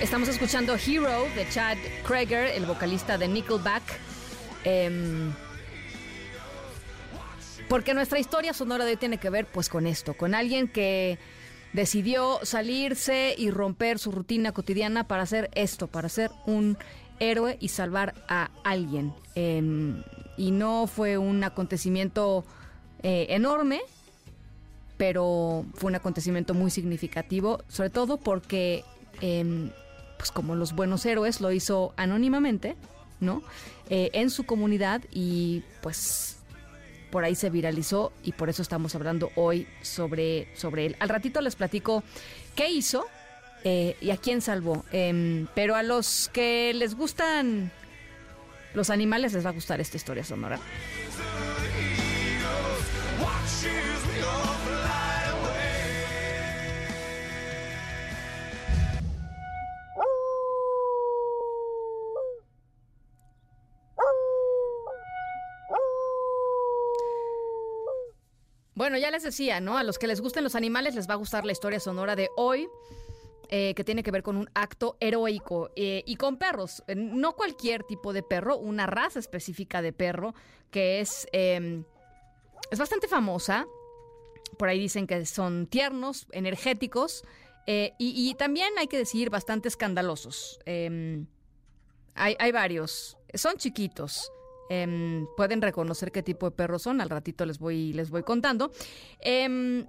Estamos escuchando Hero de Chad Kroeger, el vocalista de Nickelback. Em, porque nuestra historia sonora de hoy tiene que ver pues con esto, con alguien que decidió salirse y romper su rutina cotidiana para hacer esto, para ser un héroe y salvar a alguien. Em, y no fue un acontecimiento eh, enorme, pero fue un acontecimiento muy significativo, sobre todo porque, em, pues como los buenos héroes, lo hizo anónimamente, ¿no? Eh, en su comunidad y pues por ahí se viralizó y por eso estamos hablando hoy sobre, sobre él. Al ratito les platico qué hizo eh, y a quién salvó. Em, pero a los que les gustan los animales les va a gustar esta historia sonora. Bueno, ya les decía, ¿no? A los que les gusten los animales les va a gustar la historia sonora de hoy, eh, que tiene que ver con un acto heroico eh, y con perros. Eh, No cualquier tipo de perro, una raza específica de perro que es, eh, es bastante famosa. Por ahí dicen que son tiernos, energéticos y, y también hay que decir bastante escandalosos. Eh, hay, hay varios. Son chiquitos. Em, pueden reconocer qué tipo de perros son. Al ratito les voy, les voy contando. Em,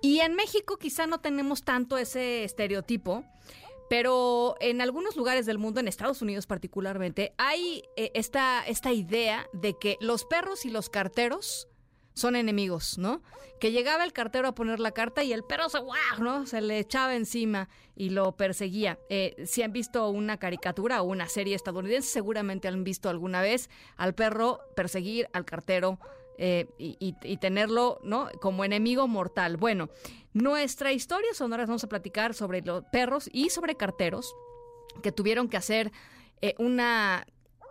y en México quizá no tenemos tanto ese estereotipo. Pero en algunos lugares del mundo, en Estados Unidos particularmente, hay eh, esta, esta idea de que los perros y los carteros son enemigos, ¿no? Que llegaba el cartero a poner la carta y el perro se, ¡guau! ¿no? se le echaba encima y lo perseguía. Eh, si han visto una caricatura o una serie estadounidense, seguramente han visto alguna vez al perro perseguir al cartero eh, y, tenerlo, ¿no? Como enemigo mortal. Bueno, nuestra historia sonora vamos a platicar sobre los perros y sobre carteros que tuvieron que hacer eh, una,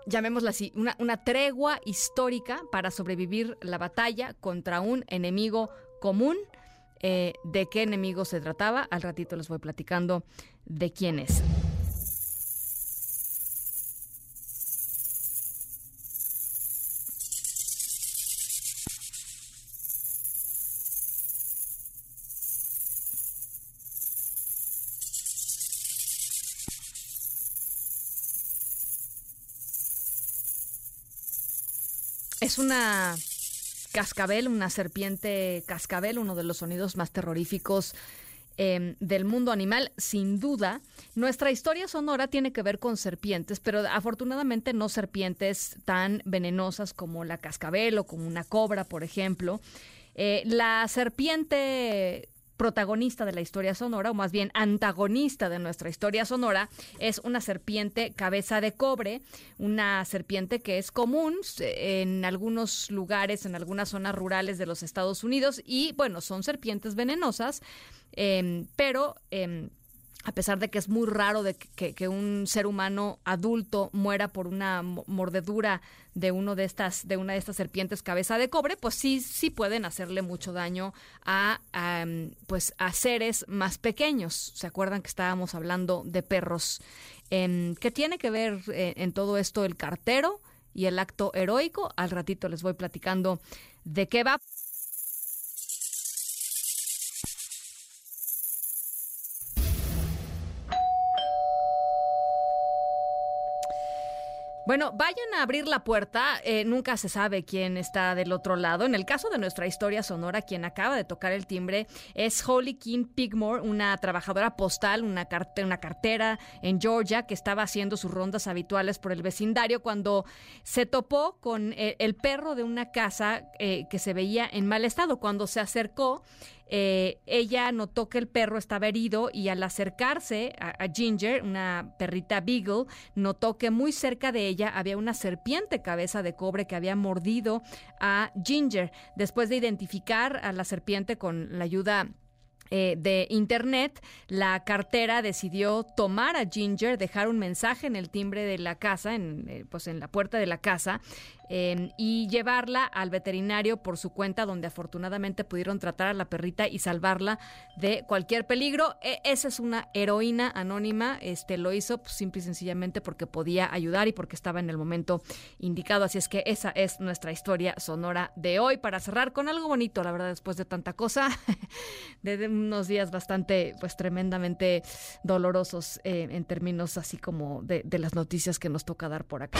llamémosla así, una, una tregua histórica para sobrevivir la batalla contra un enemigo común. Eh, ¿De qué enemigo se trataba? Al ratito les voy platicando de quién es. Es una cascabel, una serpiente cascabel, uno de los sonidos más terroríficos eh, del mundo animal, sin duda. Nuestra historia sonora tiene que ver con serpientes, pero afortunadamente no serpientes tan venenosas como la cascabel o como una cobra, por ejemplo. Eh, la serpiente protagonista de la historia sonora, o más bien antagonista de nuestra historia sonora, es una serpiente cabeza de cobre, una serpiente que es común en algunos lugares, en algunas zonas rurales de los Estados Unidos, y bueno, son serpientes venenosas, eh, pero... eh, a pesar de que es muy raro de que, que un ser humano adulto muera por una mo- mordedura de uno de estas de una de estas serpientes cabeza de cobre, pues sí sí pueden hacerle mucho daño a, a, pues a seres más pequeños. ¿Se acuerdan que estábamos hablando de perros? Em, ¿Qué tiene que ver eh, en todo esto el cartero y el acto heroico? Al ratito les voy platicando de qué va. Bueno, vayan a abrir la puerta, eh, nunca se sabe quién está del otro lado. En el caso de nuestra historia sonora, quien acaba de tocar el timbre es Holly King Pigmore, una trabajadora postal, una, una cartera en Georgia que estaba haciendo sus rondas habituales por el vecindario cuando se topó con eh, el, perro de una casa eh, que se veía en mal estado. Cuando se acercó, eh, ella notó que el perro estaba herido y al acercarse a, Ginger, una perrita Beagle, notó que muy cerca de ella había una serpiente cabeza de cobre que había mordido a Ginger. Después de identificar a la serpiente con la ayuda eh, de Internet, la cartera decidió tomar a Ginger, dejar un mensaje en el timbre de la casa, en, eh, pues en la puerta de la casa, Em, y llevarla al veterinario por su cuenta, donde afortunadamente pudieron tratar a la perrita y salvarla de cualquier peligro. E, esa es una heroína anónima, este lo hizo pues, simple y sencillamente porque podía ayudar y porque estaba en el momento indicado. Así es que esa es nuestra historia sonora de hoy. Para cerrar con algo bonito, la verdad, después de tanta cosa, de unos días bastante, pues tremendamente dolorosos eh, en términos así como de, de las noticias que nos toca dar por acá.